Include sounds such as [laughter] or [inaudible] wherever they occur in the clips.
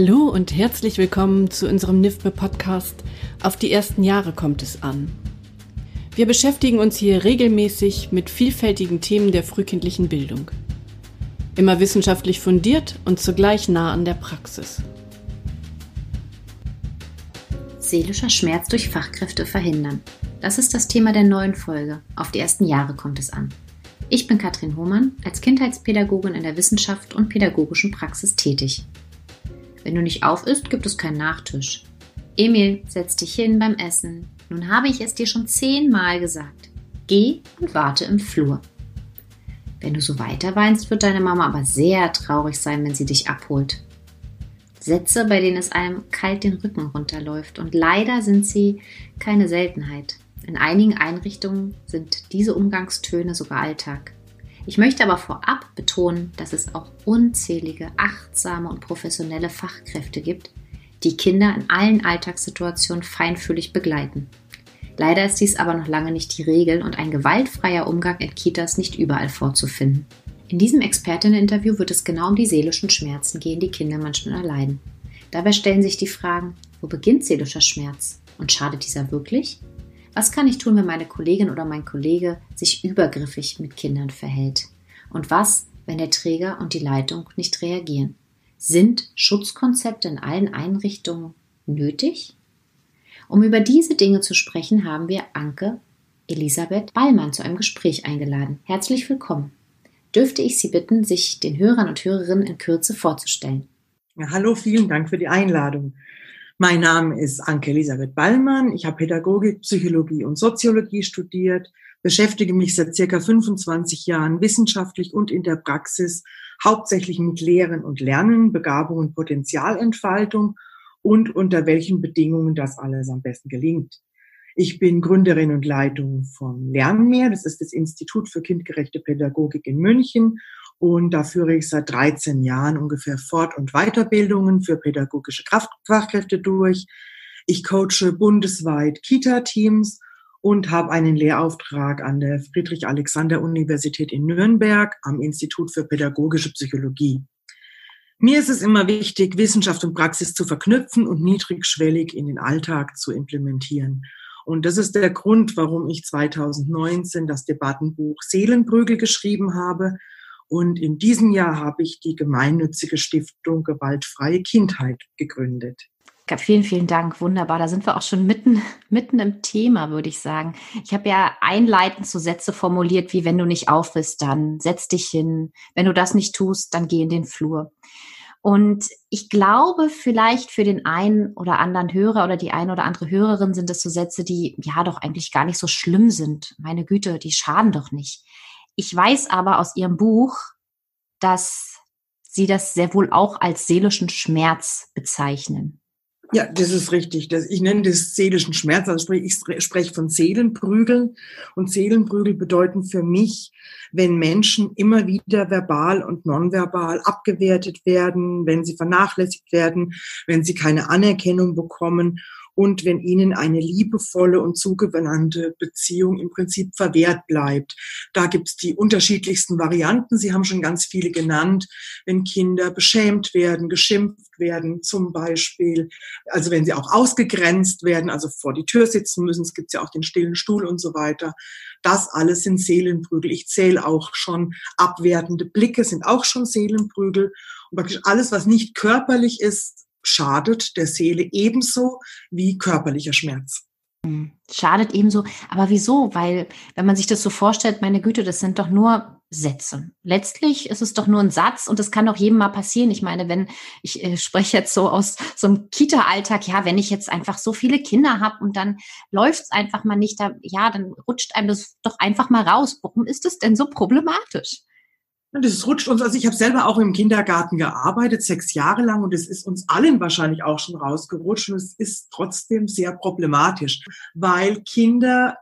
Hallo und herzlich willkommen zu unserem NIFBE Podcast Auf die ersten Jahre kommt es an. Wir beschäftigen uns hier regelmäßig mit vielfältigen Themen der frühkindlichen Bildung. Immer wissenschaftlich fundiert und zugleich nah an der Praxis. Seelischer Schmerz durch Fachkräfte verhindern. Das ist das Thema der neuen Folge. Auf die ersten Jahre kommt es an. Ich bin Katrin Hohmann, als Kindheitspädagogin in der Wissenschaft und pädagogischen Praxis tätig. Wenn du nicht auf isst, gibt es keinen Nachtisch. Emil, setz dich hin beim Essen. Nun habe ich es dir schon zehnmal gesagt. Geh und warte im Flur. Wenn du so weiter weinst, wird deine Mama aber sehr traurig sein, wenn sie dich abholt. Sätze, bei denen es einem kalt den Rücken runterläuft. Und leider sind sie keine Seltenheit. In einigen Einrichtungen sind diese Umgangstöne sogar Alltag. Ich möchte aber vorab betonen, dass es auch unzählige achtsame und professionelle Fachkräfte gibt, die Kinder in allen Alltagssituationen feinfühlig begleiten. Leider ist dies aber noch lange nicht die Regel und ein gewaltfreier Umgang in Kitas nicht überall vorzufinden. In diesem Expertinnen-Interview wird es genau um die seelischen Schmerzen gehen, die Kinder manchmal erleiden. Dabei stellen sich die Fragen, wo beginnt seelischer Schmerz und schadet dieser wirklich? Was kann ich tun, wenn meine Kollegin oder mein Kollege sich übergriffig mit Kindern verhält? Und was, wenn der Träger und die Leitung nicht reagieren? Sind Schutzkonzepte in allen Einrichtungen nötig? Um über diese Dinge zu sprechen, haben wir Anke Elisabeth Ballmann zu einem Gespräch eingeladen. Herzlich willkommen. Dürfte ich Sie bitten, sich den Hörern und Hörerinnen in Kürze vorzustellen? Ja, hallo, vielen Dank für die Einladung. Mein Name ist Anke Elisabeth Ballmann. Ich habe Pädagogik, Psychologie und Soziologie studiert, beschäftige mich seit circa 25 Jahren wissenschaftlich und in der Praxis hauptsächlich mit Lehren und Lernen, Begabung und Potenzialentfaltung und unter welchen Bedingungen das alles am besten gelingt. Ich bin Gründerin und Leitung vom Lernmeer. Das ist das Institut für kindgerechte Pädagogik in München und da führe ich seit 13 Jahren ungefähr Fort- und Weiterbildungen für pädagogische Fachkräfte durch. Ich coache bundesweit Kita-Teams und habe einen Lehrauftrag an der Friedrich-Alexander-Universität in Nürnberg am Institut für pädagogische Psychologie. Mir ist es immer wichtig, Wissenschaft und Praxis zu verknüpfen und niedrigschwellig in den Alltag zu implementieren. Und das ist der Grund, warum ich 2019 das Debattenbuch Seelenprügel geschrieben habe, und in diesem Jahr habe ich die gemeinnützige Stiftung Gewaltfreie Kindheit gegründet. Vielen, vielen Dank. Wunderbar. Da sind wir auch schon mitten, mitten im Thema, würde ich sagen. Ich habe ja einleitend so Sätze formuliert, wie wenn du nicht auf bist, dann setz dich hin. Wenn du das nicht tust, dann geh in den Flur. Und ich glaube, vielleicht für den einen oder anderen Hörer oder die eine oder andere Hörerin sind es so Sätze, die ja doch eigentlich gar nicht so schlimm sind. Meine Güte, die schaden doch nicht. Ich weiß aber aus ihrem Buch, dass sie das sehr wohl auch als seelischen Schmerz bezeichnen. Ja, das ist richtig. Ich nenne das seelischen Schmerz. Also ich spreche von Seelenprügeln. Und Seelenprügel bedeuten für mich, wenn Menschen immer wieder verbal und nonverbal abgewertet werden, wenn sie vernachlässigt werden, wenn sie keine Anerkennung bekommen und wenn ihnen eine liebevolle und zugewandte Beziehung im Prinzip verwehrt bleibt. Da gibt's die unterschiedlichsten Varianten. Sie haben schon ganz viele genannt. Wenn Kinder beschämt werden, geschimpft werden zum Beispiel, also wenn sie auch ausgegrenzt werden, also vor die Tür sitzen müssen, es gibt ja auch den stillen Stuhl und so weiter. Das alles sind Seelenprügel. Ich zähle auch schon abwertende Blicke, sind auch schon Seelenprügel. Und praktisch alles, was nicht körperlich ist, schadet der Seele ebenso wie körperlicher Schmerz. Hm, schadet ebenso. Aber wieso? Weil, wenn man sich das so vorstellt, meine Güte, das sind doch nur Sätze. Letztlich ist es doch nur ein Satz und das kann doch jedem mal passieren. Ich meine, wenn ich äh, spreche jetzt so aus so einem Kita-Alltag, ja, wenn ich jetzt einfach so viele Kinder habe und dann läuft es einfach mal nicht, da, ja, dann rutscht einem das doch einfach mal raus. Warum ist es denn so problematisch? Das rutscht uns, also ich habe selber auch im Kindergarten gearbeitet, sechs Jahre lang, und es ist uns allen wahrscheinlich auch schon rausgerutscht. Und es ist trotzdem sehr problematisch, weil Kinder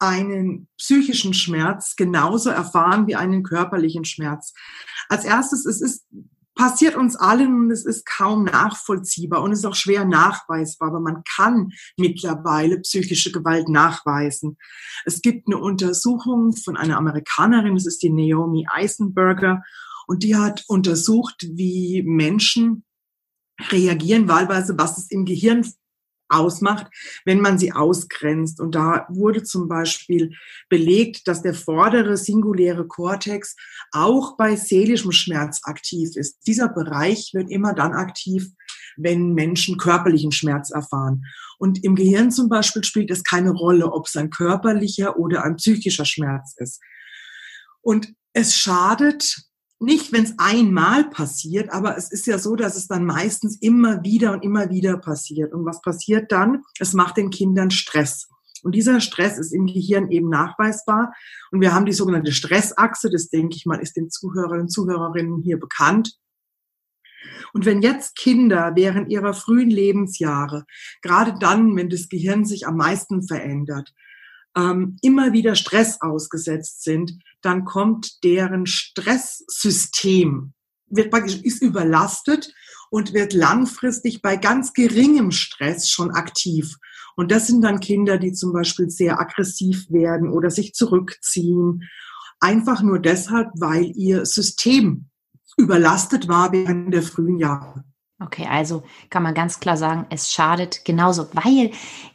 einen psychischen Schmerz genauso erfahren wie einen körperlichen Schmerz. Als erstes, es ist passiert uns allen und es ist kaum nachvollziehbar und es ist auch schwer nachweisbar, aber man kann mittlerweile psychische Gewalt nachweisen. Es gibt eine Untersuchung von einer Amerikanerin, das ist die Naomi Eisenberger, und die hat untersucht, wie Menschen reagieren, wahlweise, was es im Gehirn ausmacht, wenn man sie ausgrenzt. Und da wurde zum Beispiel belegt, dass der vordere singuläre Kortex auch bei seelischem Schmerz aktiv ist. Dieser Bereich wird immer dann aktiv, wenn Menschen körperlichen Schmerz erfahren. Und im Gehirn zum Beispiel spielt es keine Rolle, ob es ein körperlicher oder ein psychischer Schmerz ist. Und es schadet nicht, wenn es einmal passiert, aber es ist ja so, dass es dann meistens immer wieder und immer wieder passiert. Und was passiert dann? Es macht den Kindern Stress. Und dieser Stress ist im Gehirn eben nachweisbar. Und wir haben die sogenannte Stressachse, das denke ich mal, ist den Zuhörerinnen und Zuhörerinnen hier bekannt. Und wenn jetzt Kinder während ihrer frühen Lebensjahre, gerade dann, wenn das Gehirn sich am meisten verändert, ähm, immer wieder Stress ausgesetzt sind, dann kommt deren Stresssystem, wird praktisch, ist überlastet und wird langfristig bei ganz geringem Stress schon aktiv. Und das sind dann Kinder, die zum Beispiel sehr aggressiv werden oder sich zurückziehen. Einfach nur deshalb, weil ihr System überlastet war während der frühen Jahre. Okay, also kann man ganz klar sagen, es schadet genauso, weil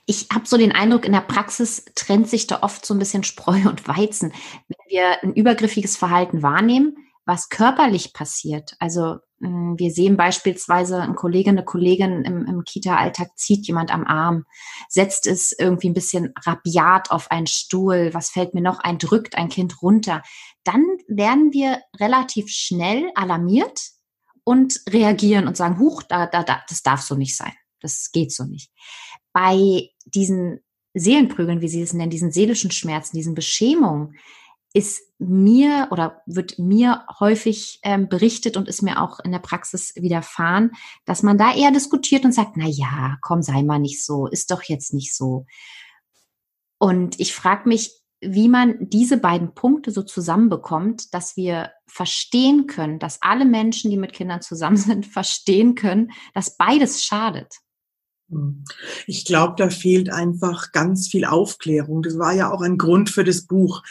ich habe so den Eindruck, in der Praxis trennt sich da oft so ein bisschen Spreu und Weizen. Wenn wir ein übergriffiges Verhalten wahrnehmen, was körperlich passiert, also hm, wir sehen beispielsweise ein Kollege, eine Kollegin im, im Kita-Alltag zieht jemand am Arm, setzt es irgendwie ein bisschen rabiat auf einen Stuhl, was fällt mir noch ein, drückt ein Kind runter. Dann werden wir relativ schnell alarmiert, und reagieren und sagen, huch, da, da, da, das darf so nicht sein. Das geht so nicht. Bei diesen Seelenprügeln, wie Sie es nennen, diesen seelischen Schmerzen, diesen Beschämungen, ist mir oder wird mir häufig ähm, berichtet und ist mir auch in der Praxis widerfahren, dass man da eher diskutiert und sagt, na ja, komm, sei mal nicht so, ist doch jetzt nicht so. Und ich frage mich, wie man diese beiden Punkte so zusammenbekommt, dass wir verstehen können, dass alle Menschen, die mit Kindern zusammen [laughs] sind, verstehen können, dass beides schadet. Hm. Ich glaube, da fehlt einfach ganz viel Aufklärung. Das war ja auch ein Grund für das Buch.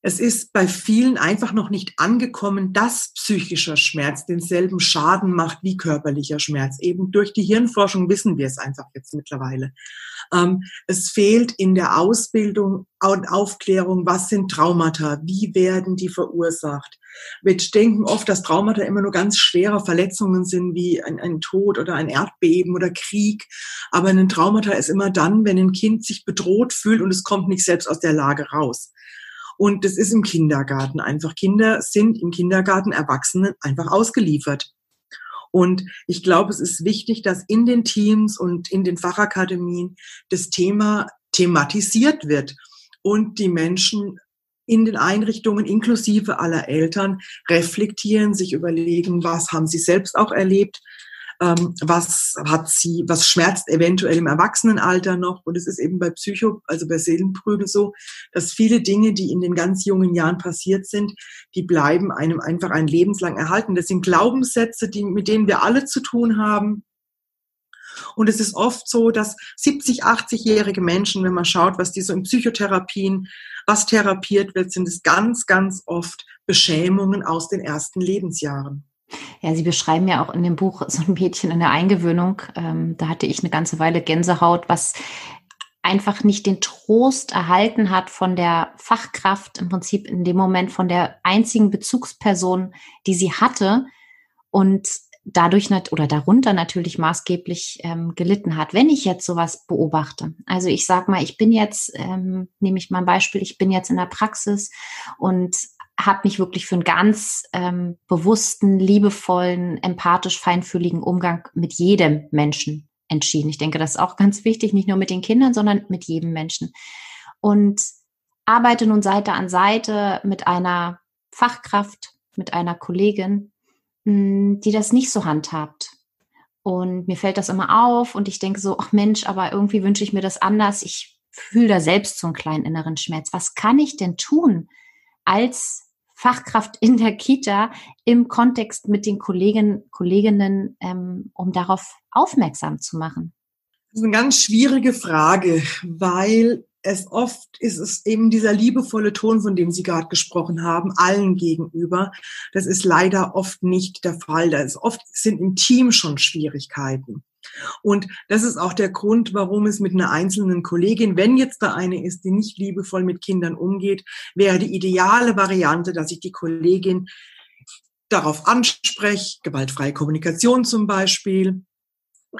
Es ist bei vielen einfach noch nicht angekommen, dass psychischer Schmerz denselben Schaden macht wie körperlicher Schmerz. Eben durch die Hirnforschung wissen wir es einfach jetzt mittlerweile. Ähm, es fehlt in der Ausbildung und Aufklärung, was sind Traumata, wie werden die verursacht. Wir denken oft, dass Traumata immer nur ganz schwere Verletzungen sind, wie ein, ein Tod oder ein Erdbeben oder Krieg. Aber ein Traumata ist immer dann, wenn ein Kind sich bedroht fühlt und es kommt nicht selbst aus der Lage raus. Und das ist im Kindergarten einfach. Kinder sind im Kindergarten Erwachsenen einfach ausgeliefert. Und ich glaube, es ist wichtig, dass in den Teams und in den Fachakademien das Thema thematisiert wird und die Menschen in den Einrichtungen inklusive aller Eltern reflektieren, sich überlegen, was haben sie selbst auch erlebt, ähm, was hat sie, was schmerzt eventuell im Erwachsenenalter noch. Und es ist eben bei Psycho, also bei Seelenprügel so, dass viele Dinge, die in den ganz jungen Jahren passiert sind, die bleiben einem einfach ein lebenslang erhalten. Das sind Glaubenssätze, die, mit denen wir alle zu tun haben. Und es ist oft so, dass 70, 80-jährige Menschen, wenn man schaut, was die so in Psychotherapien, was therapiert wird, sind es ganz, ganz oft Beschämungen aus den ersten Lebensjahren. Ja, Sie beschreiben ja auch in dem Buch so ein Mädchen in der Eingewöhnung. Ähm, da hatte ich eine ganze Weile Gänsehaut, was einfach nicht den Trost erhalten hat von der Fachkraft, im Prinzip in dem Moment von der einzigen Bezugsperson, die sie hatte und dadurch oder darunter natürlich maßgeblich ähm, gelitten hat, wenn ich jetzt sowas beobachte. Also ich sag mal, ich bin jetzt, ähm, nehme ich mal ein Beispiel, ich bin jetzt in der Praxis und habe mich wirklich für einen ganz ähm, bewussten, liebevollen, empathisch, feinfühligen Umgang mit jedem Menschen entschieden. Ich denke, das ist auch ganz wichtig, nicht nur mit den Kindern, sondern mit jedem Menschen. Und arbeite nun Seite an Seite mit einer Fachkraft, mit einer Kollegin, hm, die das nicht so handhabt. Und mir fällt das immer auf und ich denke so, ach Mensch, aber irgendwie wünsche ich mir das anders. Ich fühle da selbst so einen kleinen inneren Schmerz. Was kann ich denn tun als Fachkraft in der Kita im Kontext mit den Kolleginnen, Kolleginnen, ähm, um darauf aufmerksam zu machen? Das ist eine ganz schwierige Frage, weil es oft ist es eben dieser liebevolle Ton, von dem Sie gerade gesprochen haben, allen gegenüber. Das ist leider oft nicht der Fall. Da ist oft sind im Team schon Schwierigkeiten. Und das ist auch der Grund, warum es mit einer einzelnen Kollegin, wenn jetzt da eine ist, die nicht liebevoll mit Kindern umgeht, wäre die ideale Variante, dass ich die Kollegin darauf anspreche, gewaltfreie Kommunikation zum Beispiel,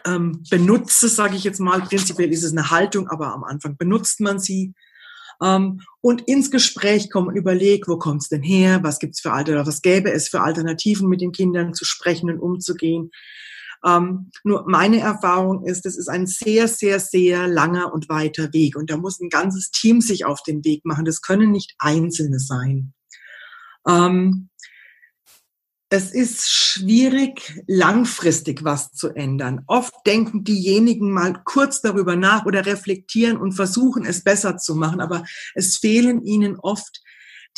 ähm, benutze, sage ich jetzt mal, prinzipiell ist es eine Haltung, aber am Anfang benutzt man sie. Ähm, und ins Gespräch kommen und überleg, wo kommt es denn her, was gibt's für Alter, was gäbe es für Alternativen, mit den Kindern zu sprechen und umzugehen. Ähm, nur meine Erfahrung ist, es ist ein sehr, sehr, sehr langer und weiter Weg. Und da muss ein ganzes Team sich auf den Weg machen. Das können nicht Einzelne sein. Ähm, es ist schwierig, langfristig was zu ändern. Oft denken diejenigen mal kurz darüber nach oder reflektieren und versuchen, es besser zu machen, aber es fehlen ihnen oft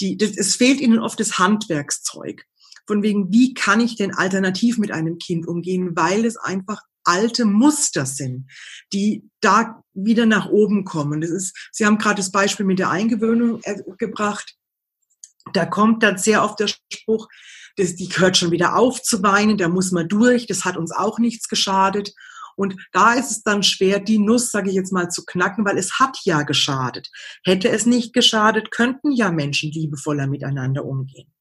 die, es fehlt ihnen oft das Handwerkszeug. Von wegen, wie kann ich denn alternativ mit einem Kind umgehen, weil es einfach alte Muster sind, die da wieder nach oben kommen. Das ist, Sie haben gerade das Beispiel mit der Eingewöhnung äh, gebracht. Da kommt dann sehr oft der Spruch, das, die hört schon wieder auf zu weinen, da muss man durch, das hat uns auch nichts geschadet. Und da ist es dann schwer, die Nuss, sage ich jetzt mal, zu knacken, weil es hat ja geschadet. Hätte es nicht geschadet, könnten ja Menschen liebevoller miteinander umgehen.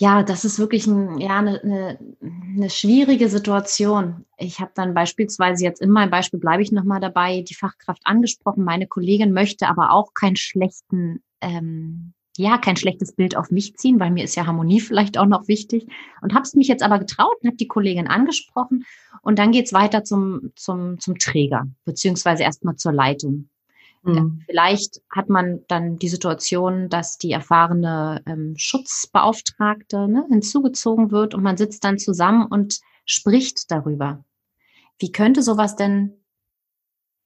Ja, das ist wirklich ein, ja, eine, eine, eine schwierige Situation. Ich habe dann beispielsweise jetzt in meinem Beispiel bleibe ich nochmal dabei, die Fachkraft angesprochen. Meine Kollegin möchte aber auch keinen schlechten ähm, ja, kein schlechtes Bild auf mich ziehen, weil mir ist ja Harmonie vielleicht auch noch wichtig. Und habe es mich jetzt aber getraut und habe die Kollegin angesprochen. Und dann geht's weiter zum, zum, zum Träger, beziehungsweise erstmal zur Leitung. Mhm. Vielleicht hat man dann die Situation, dass die erfahrene ähm, Schutzbeauftragte ne, hinzugezogen wird und man sitzt dann zusammen und spricht darüber. Wie könnte sowas denn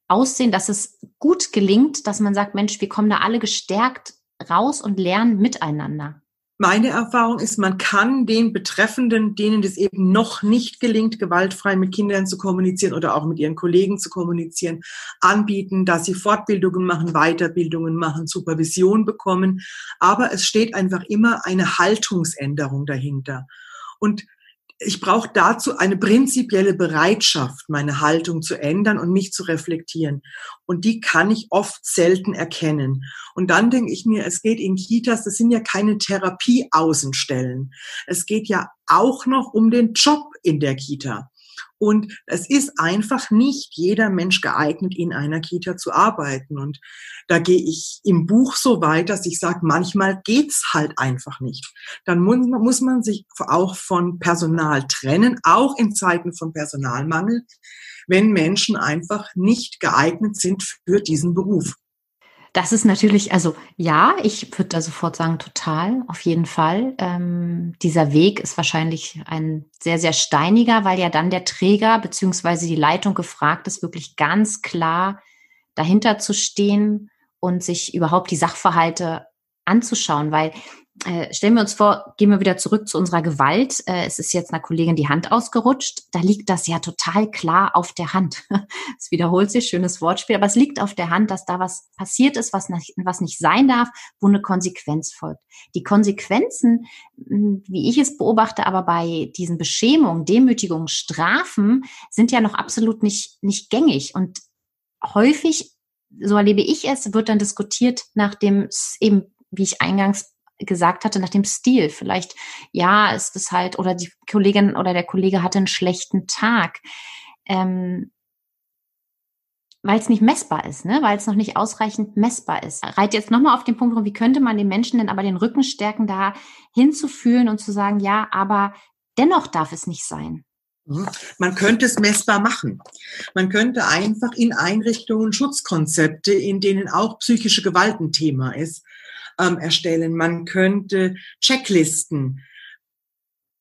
aussehen, dass es gut gelingt, dass man sagt, Mensch, wir kommen da alle gestärkt raus und lernen miteinander? Meine Erfahrung ist, man kann den Betreffenden, denen es eben noch nicht gelingt, gewaltfrei mit Kindern zu kommunizieren oder auch mit ihren Kollegen zu kommunizieren, anbieten, dass sie Fortbildungen machen, Weiterbildungen machen, Supervision bekommen. Aber es steht einfach immer eine Haltungsänderung dahinter. Und ich brauche dazu eine prinzipielle Bereitschaft, meine Haltung zu ändern und mich zu reflektieren. Und die kann ich oft selten erkennen. Und dann denke ich mir, es geht in Kitas, das sind ja keine Therapieaußenstellen. Es geht ja auch noch um den Job in der Kita. Und es ist einfach nicht jeder Mensch geeignet, in einer Kita zu arbeiten. Und da gehe ich im Buch so weit, dass ich sage, manchmal geht's halt einfach nicht. Dann muss, muss man sich auch von Personal trennen, auch in Zeiten von Personalmangel, wenn Menschen einfach nicht geeignet sind für diesen Beruf. Das ist natürlich, also ja, ich würde da sofort sagen, total, auf jeden Fall. Ähm, dieser Weg ist wahrscheinlich ein sehr, sehr steiniger, weil ja dann der Träger beziehungsweise die Leitung gefragt ist, wirklich ganz klar dahinter zu stehen und sich überhaupt die Sachverhalte anzuschauen, weil äh, stellen wir uns vor, gehen wir wieder zurück zu unserer Gewalt. Äh, es ist jetzt einer Kollegin die Hand ausgerutscht. Da liegt das ja total klar auf der Hand. [laughs] es wiederholt sich, schönes Wortspiel, aber es liegt auf der Hand, dass da was passiert ist, was nicht, was nicht sein darf, wo eine Konsequenz folgt. Die Konsequenzen, hm, wie ich es beobachte, aber bei diesen Beschämungen, Demütigungen, Strafen sind ja noch absolut nicht, nicht gängig und häufig so erlebe ich es, wird dann diskutiert nach dem eben, wie ich eingangs gesagt hatte, nach dem Stil. Vielleicht, ja, ist es halt, oder die Kollegin oder der Kollege hatte einen schlechten Tag. Ähm, weil es nicht messbar ist, ne? weil es noch nicht ausreichend messbar ist. Reit jetzt nochmal auf den Punkt, wie könnte man den Menschen denn aber den Rücken stärken, da hinzufühlen und zu sagen, ja, aber dennoch darf es nicht sein. Mhm. Man könnte es messbar machen. Man könnte einfach in Einrichtungen Schutzkonzepte, in denen auch psychische Gewalt ein Thema ist, ähm, erstellen. Man könnte Checklisten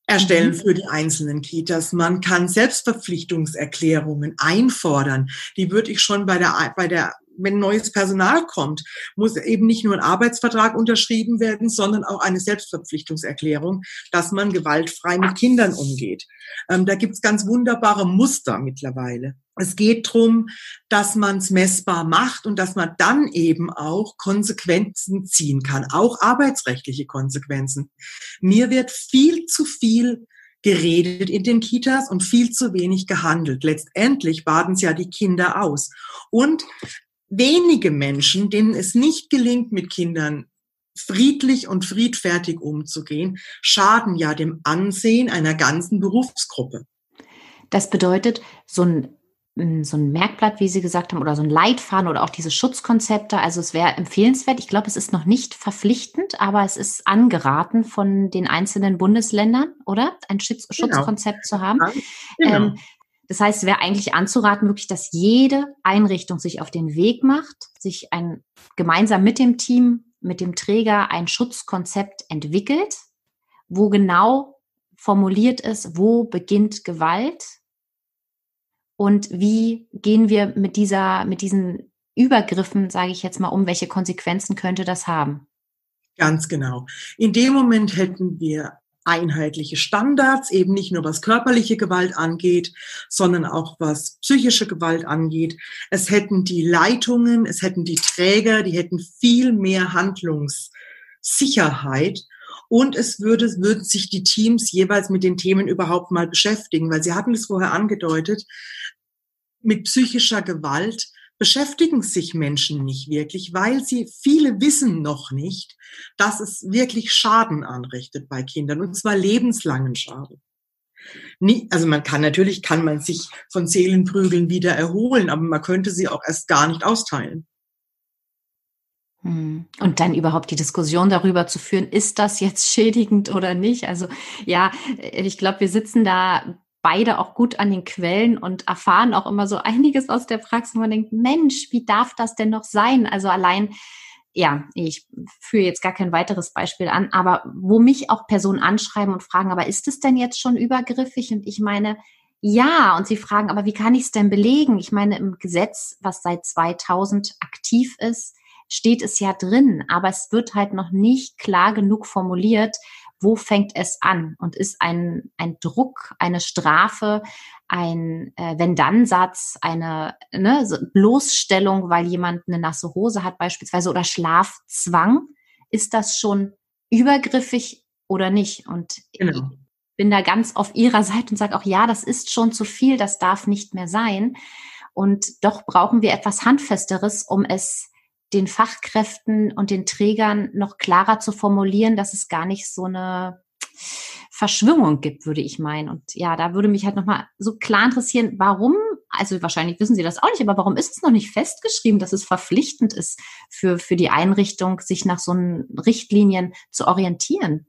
erstellen mhm. für die einzelnen Kitas. Man kann Selbstverpflichtungserklärungen einfordern. Die würde ich schon bei der, bei der wenn neues Personal kommt, muss eben nicht nur ein Arbeitsvertrag unterschrieben werden, sondern auch eine Selbstverpflichtungserklärung, dass man gewaltfrei mit Kindern umgeht. Ähm, da gibt's ganz wunderbare Muster mittlerweile. Es geht drum, dass man es messbar macht und dass man dann eben auch Konsequenzen ziehen kann, auch arbeitsrechtliche Konsequenzen. Mir wird viel zu viel geredet in den Kitas und viel zu wenig gehandelt. Letztendlich baden es ja die Kinder aus. Und wenige Menschen, denen es nicht gelingt, mit Kindern friedlich und friedfertig umzugehen, schaden ja dem Ansehen einer ganzen Berufsgruppe. Das bedeutet, so ein so ein Merkblatt, wie Sie gesagt haben, oder so ein Leitfaden oder auch diese Schutzkonzepte. Also es wäre empfehlenswert. Ich glaube, es ist noch nicht verpflichtend, aber es ist angeraten von den einzelnen Bundesländern, oder? Ein Schutz genau. Schutzkonzept zu haben. Genau. Ähm, das heißt, es wäre eigentlich anzuraten, wirklich, dass jede Einrichtung sich auf den Weg macht, sich ein gemeinsam mit dem Team, mit dem Träger ein Schutzkonzept entwickelt, wo genau formuliert ist, wo beginnt Gewalt und wie gehen wir mit dieser, mit diesen Übergriffen, sage ich jetzt mal um, welche Konsequenzen könnte das haben? Ganz genau. In dem Moment hätten wir einheitliche Standards, eben nicht nur was körperliche Gewalt angeht, sondern auch was psychische Gewalt angeht. Es hätten die Leitungen, es hätten die Träger, die hätten viel mehr Handlungssicherheit und es würde, würden sich die Teams jeweils mit den Themen überhaupt mal beschäftigen, weil Sie hatten es vorher angedeutet, mit psychischer Gewalt beschäftigen sich Menschen nicht wirklich, weil sie viele wissen noch nicht, dass es wirklich Schaden anrichtet bei Kindern und zwar lebenslangen Schaden. also man kann natürlich kann man sich von Seelenprügeln wieder erholen, aber man könnte sie auch erst gar nicht austeilen. Hm. Und dann überhaupt die Diskussion darüber zu führen, ist das jetzt schädigend oder nicht? Also ja, ich glaube, wir sitzen da beide auch gut an den Quellen und erfahren auch immer so einiges aus der Praxis, wo man denkt, Mensch, wie darf das denn noch sein? Also allein, ja, ich führe jetzt gar kein weiteres Beispiel an, aber wo mich auch Personen anschreiben und fragen, aber ist es denn jetzt schon übergriffig? Und ich meine, ja, und sie fragen, aber wie kann ich es denn belegen? Ich meine, im Gesetz, was seit 2000 aktiv ist, steht es ja drin, aber es wird halt noch nicht klar genug formuliert, wo fängt es an und ist ein, ein Druck, eine Strafe, ein äh, Wenn-Dann-Satz, eine ne, Bloßstellung, weil jemand eine nasse Hose hat beispielsweise oder Schlafzwang, ist das schon übergriffig oder nicht? Und genau. ich bin da ganz auf ihrer Seite und sage auch, ja, das ist schon zu viel, das darf nicht mehr sein. Und doch brauchen wir etwas Handfesteres, um es den Fachkräften und den Trägern noch klarer zu formulieren, dass es gar nicht so eine Verschwörung gibt, würde ich meinen. Und ja, da würde mich halt nochmal so klar interessieren, warum, also wahrscheinlich wissen Sie das auch nicht, aber warum ist es noch nicht festgeschrieben, dass es verpflichtend ist für, für die Einrichtung, sich nach so einen Richtlinien zu orientieren?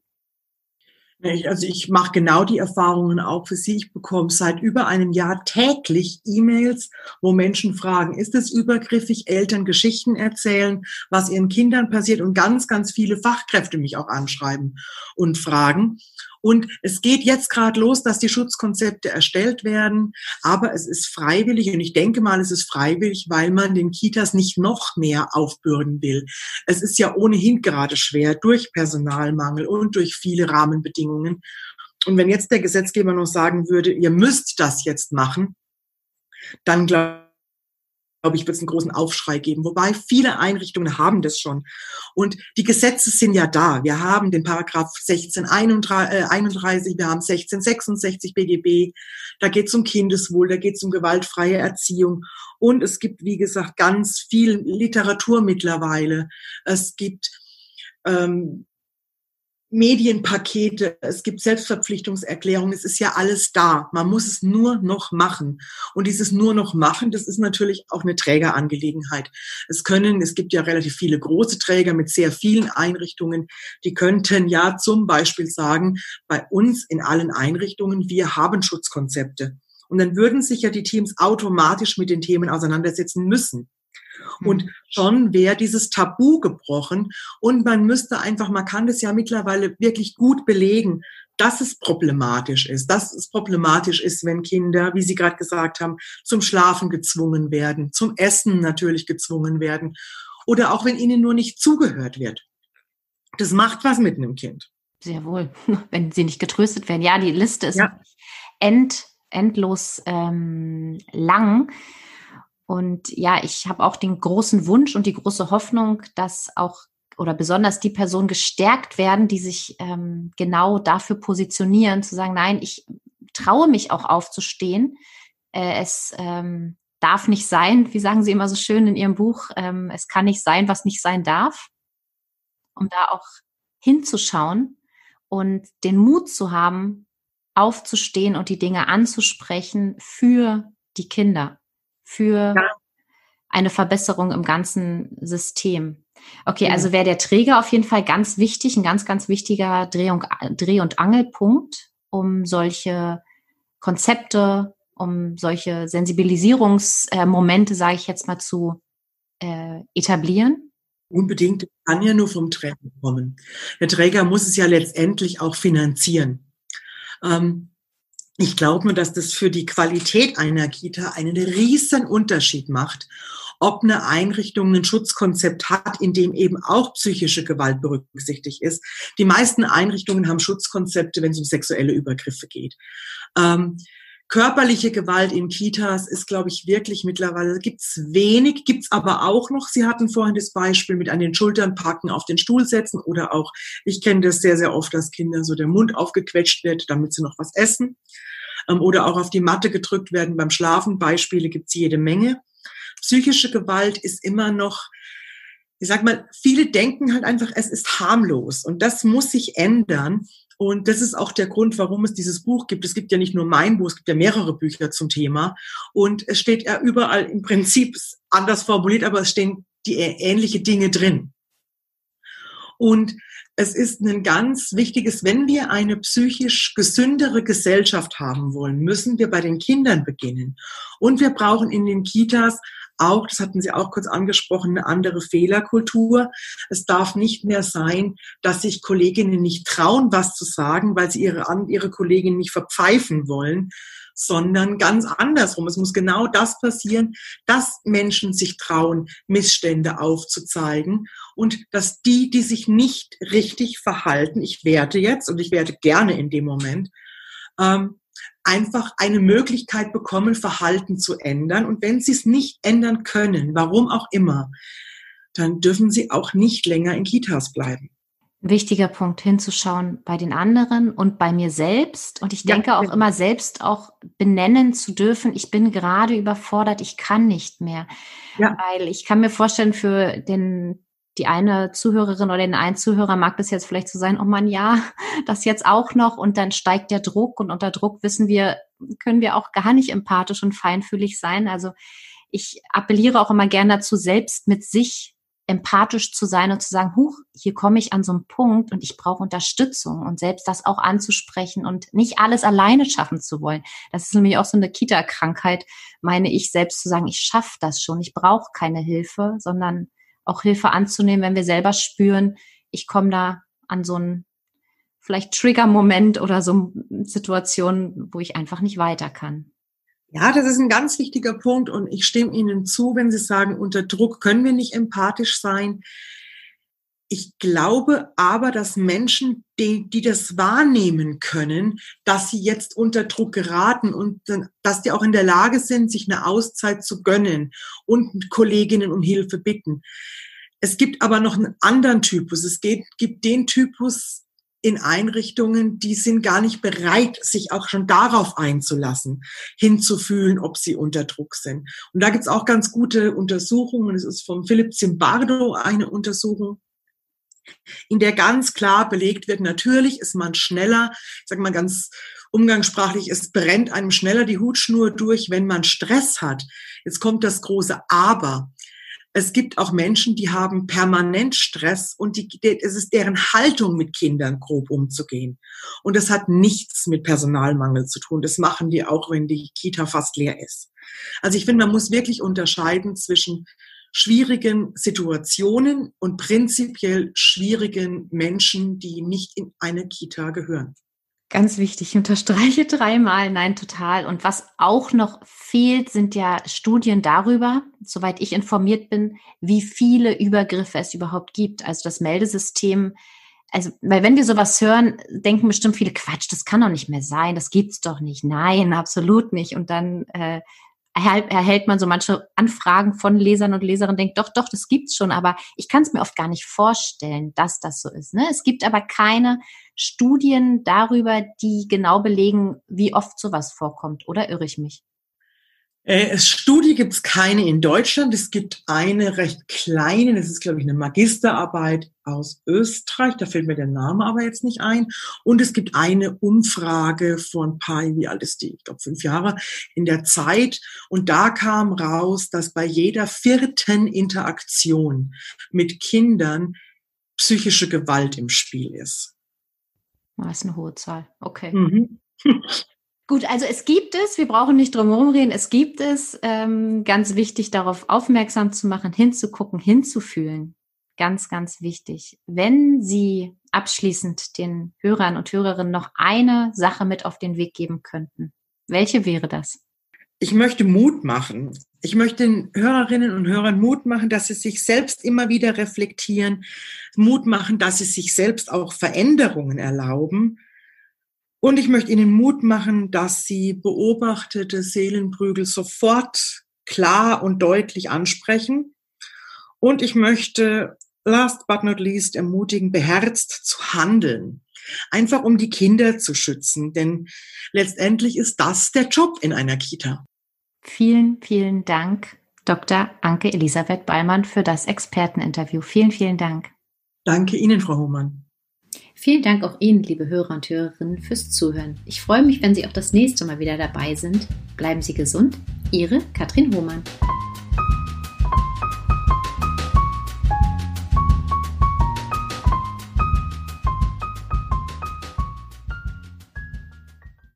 Also ich mache genau die Erfahrungen auch für Sie. Ich bekomme seit über einem Jahr täglich E-Mails, wo Menschen fragen, ist es übergriffig, Eltern Geschichten erzählen, was ihren Kindern passiert und ganz, ganz viele Fachkräfte mich auch anschreiben und fragen. Und es geht jetzt gerade los, dass die Schutzkonzepte erstellt werden, aber es ist freiwillig und ich denke mal, es ist freiwillig, weil man den Kitas nicht noch mehr aufbürden will. Es ist ja ohnehin gerade schwer durch Personalmangel und durch viele Rahmenbedingungen. Und wenn jetzt der Gesetzgeber noch sagen würde, ihr müsst das jetzt machen, dann glaube glaube ich, wird es einen großen Aufschrei geben. Wobei viele Einrichtungen haben das schon. Und die Gesetze sind ja da. Wir haben den Paragraph 1631, wir haben 1666 BGB. Da geht es um Kindeswohl, da geht es um gewaltfreie Erziehung. Und es gibt, wie gesagt, ganz viel Literatur mittlerweile. Es gibt ähm, Medienpakete, es gibt Selbstverpflichtungserklärungen, es ist ja alles da. Man muss es nur noch machen. Und dieses nur noch machen, das ist natürlich auch eine Trägerangelegenheit. Es können, es gibt ja relativ viele große Träger mit sehr vielen Einrichtungen, die könnten ja zum Beispiel sagen, bei uns in allen Einrichtungen, wir haben Schutzkonzepte. Und dann würden sich ja die Teams automatisch mit den Themen auseinandersetzen müssen. Und hm. schon wäre dieses Tabu gebrochen und man müsste einfach, man kann das ja mittlerweile wirklich gut belegen, dass es problematisch ist, dass es problematisch ist, wenn Kinder, wie Sie gerade gesagt haben, zum Schlafen gezwungen werden, zum Essen natürlich gezwungen werden oder auch wenn ihnen nur nicht zugehört wird. Das macht was mit einem Kind. Sehr wohl, [laughs] wenn sie nicht getröstet werden. Ja, die Liste ist ja. end, endlos ähm, lang. Und ja, ich habe auch den großen Wunsch und die große Hoffnung, dass auch oder besonders die Personen gestärkt werden, die sich ähm, genau dafür positionieren, zu sagen, nein, ich traue mich auch aufzustehen. Äh, es ähm, darf nicht sein, wie sagen Sie immer so schön in Ihrem Buch, ähm, es kann nicht sein, was nicht sein darf, um da auch hinzuschauen und den Mut zu haben, aufzustehen und die Dinge anzusprechen für die Kinder, für ja. eine Verbesserung im ganzen System. Okay, also wäre der Träger auf jeden Fall ganz wichtig, ein ganz, ganz wichtiger Dreh- und, Dreh und Angelpunkt, um solche Konzepte, um solche Sensibilisierungsmomente, sage ich jetzt mal, zu äh, etablieren? Unbedingt, kann ja nur vom Träger kommen. Der Träger muss es ja letztendlich auch finanzieren. Ähm, ich glaube nur, dass das für die Qualität einer Kita einen riesen Unterschied macht, ob eine Einrichtung ein Schutzkonzept hat, in dem eben auch psychische Gewalt berücksichtigt ist. Die meisten Einrichtungen haben Schutzkonzepte, wenn es um sexuelle Übergriffe geht. Ähm, körperliche Gewalt in Kitas ist, glaube ich, wirklich mittlerweile, gibt's wenig, gibt's aber auch noch. Sie hatten vorhin das Beispiel mit an den Schultern packen, auf den Stuhl setzen oder auch, ich kenne das sehr, sehr oft, dass Kinder so der Mund aufgequetscht wird, damit sie noch was essen. Ähm, oder auch auf die Matte gedrückt werden beim Schlafen. Beispiele gibt's jede Menge. Psychische Gewalt ist immer noch ich sag mal, viele denken halt einfach, es ist harmlos und das muss sich ändern. Und das ist auch der Grund, warum es dieses Buch gibt. Es gibt ja nicht nur mein Buch, es gibt ja mehrere Bücher zum Thema. Und es steht ja überall im Prinzip anders formuliert, aber es stehen die ähnliche Dinge drin. Und es ist ein ganz wichtiges, wenn wir eine psychisch gesündere Gesellschaft haben wollen, müssen wir bei den Kindern beginnen. Und wir brauchen in den Kitas auch, das hatten Sie auch kurz angesprochen, eine andere Fehlerkultur. Es darf nicht mehr sein, dass sich Kolleginnen nicht trauen, was zu sagen, weil sie ihre, ihre Kolleginnen nicht verpfeifen wollen, sondern ganz andersrum. Es muss genau das passieren, dass Menschen sich trauen, Missstände aufzuzeigen und dass die, die sich nicht richtig verhalten, ich werte jetzt und ich werte gerne in dem Moment, ähm, einfach eine Möglichkeit bekommen, Verhalten zu ändern. Und wenn sie es nicht ändern können, warum auch immer, dann dürfen sie auch nicht länger in Kitas bleiben. Wichtiger Punkt hinzuschauen bei den anderen und bei mir selbst. Und ich denke ja, auch genau. immer selbst auch benennen zu dürfen, ich bin gerade überfordert, ich kann nicht mehr. Ja. Weil ich kann mir vorstellen, für den die eine Zuhörerin oder den einen Zuhörer mag das jetzt vielleicht so sein, oh man, ja, [laughs] das jetzt auch noch und dann steigt der Druck und unter Druck wissen wir, können wir auch gar nicht empathisch und feinfühlig sein. Also ich appelliere auch immer gerne dazu, selbst mit sich empathisch zu sein und zu sagen, huch, hier komme ich an so einen Punkt und ich brauche Unterstützung und selbst das auch anzusprechen und nicht alles alleine schaffen zu wollen. Das ist nämlich auch so eine Kita-Krankheit, meine ich selbst zu sagen, ich schaffe das schon, ich brauche keine Hilfe, sondern auch Hilfe anzunehmen, wenn wir selber spüren, ich komme da an so einen vielleicht Trigger-Moment oder so Situationen, wo ich einfach nicht weiter kann. Ja, das ist ein ganz wichtiger Punkt und ich stimme Ihnen zu, wenn Sie sagen, unter Druck können wir nicht empathisch sein. Ich glaube aber, dass Menschen, die, die das wahrnehmen können, dass sie jetzt unter Druck geraten und dass die auch in der Lage sind, sich eine Auszeit zu gönnen und Kolleginnen um Hilfe bitten. Es gibt aber noch einen anderen Typus. Es geht, gibt den Typus in Einrichtungen, die sind gar nicht bereit, sich auch schon darauf einzulassen, hinzufühlen, ob sie unter Druck sind. Und da gibt's auch ganz gute Untersuchungen. Es ist von Philipp Zimbardo eine Untersuchung, in der ganz klar belegt wird, natürlich ist man schneller, ich sage mal ganz umgangssprachlich, es brennt einem schneller die Hutschnur durch, wenn man Stress hat. Jetzt kommt das große Aber. Es gibt auch Menschen, die haben permanent Stress und die, es ist deren Haltung, mit Kindern grob umzugehen. Und das hat nichts mit Personalmangel zu tun. Das machen die auch, wenn die Kita fast leer ist. Also ich finde, man muss wirklich unterscheiden zwischen schwierigen Situationen und prinzipiell schwierigen Menschen, die nicht in eine Kita gehören. Ganz wichtig, ich unterstreiche dreimal, nein, total. Und was auch noch fehlt, sind ja Studien darüber, soweit ich informiert bin, wie viele Übergriffe es überhaupt gibt. Also das Meldesystem, also, weil wenn wir sowas hören, denken bestimmt viele, Quatsch, das kann doch nicht mehr sein, das gibt's doch nicht. Nein, absolut nicht. Und dann äh, erhält man so manche Anfragen von Lesern und Leserinnen, denkt, doch, doch, das gibt's schon, aber ich kann es mir oft gar nicht vorstellen, dass das so ist. Ne? Es gibt aber keine Studien darüber, die genau belegen, wie oft sowas vorkommt, oder irre ich mich? Äh, Studie gibt es keine in Deutschland. Es gibt eine recht kleine, das ist, glaube ich, eine Magisterarbeit aus Österreich. Da fällt mir der Name aber jetzt nicht ein. Und es gibt eine Umfrage von paar, wie alt ist die? Ich glaube, fünf Jahre in der Zeit. Und da kam raus, dass bei jeder vierten Interaktion mit Kindern psychische Gewalt im Spiel ist. Das ist eine hohe Zahl. Okay. Mhm. [laughs] Gut, also es gibt es, wir brauchen nicht drum herum reden, es gibt es. Ähm, ganz wichtig, darauf aufmerksam zu machen, hinzugucken, hinzufühlen. Ganz, ganz wichtig. Wenn Sie abschließend den Hörern und Hörerinnen noch eine Sache mit auf den Weg geben könnten, welche wäre das? Ich möchte Mut machen. Ich möchte den Hörerinnen und Hörern Mut machen, dass sie sich selbst immer wieder reflektieren, Mut machen, dass sie sich selbst auch Veränderungen erlauben und ich möchte Ihnen Mut machen, dass Sie beobachtete Seelenprügel sofort klar und deutlich ansprechen. Und ich möchte last but not least ermutigen, beherzt zu handeln. Einfach um die Kinder zu schützen. Denn letztendlich ist das der Job in einer Kita. Vielen, vielen Dank, Dr. Anke Elisabeth Ballmann, für das Experteninterview. Vielen, vielen Dank. Danke Ihnen, Frau Hohmann. Vielen Dank auch Ihnen, liebe Hörer und Hörerinnen, fürs Zuhören. Ich freue mich, wenn Sie auch das nächste Mal wieder dabei sind. Bleiben Sie gesund. Ihre Katrin Hohmann.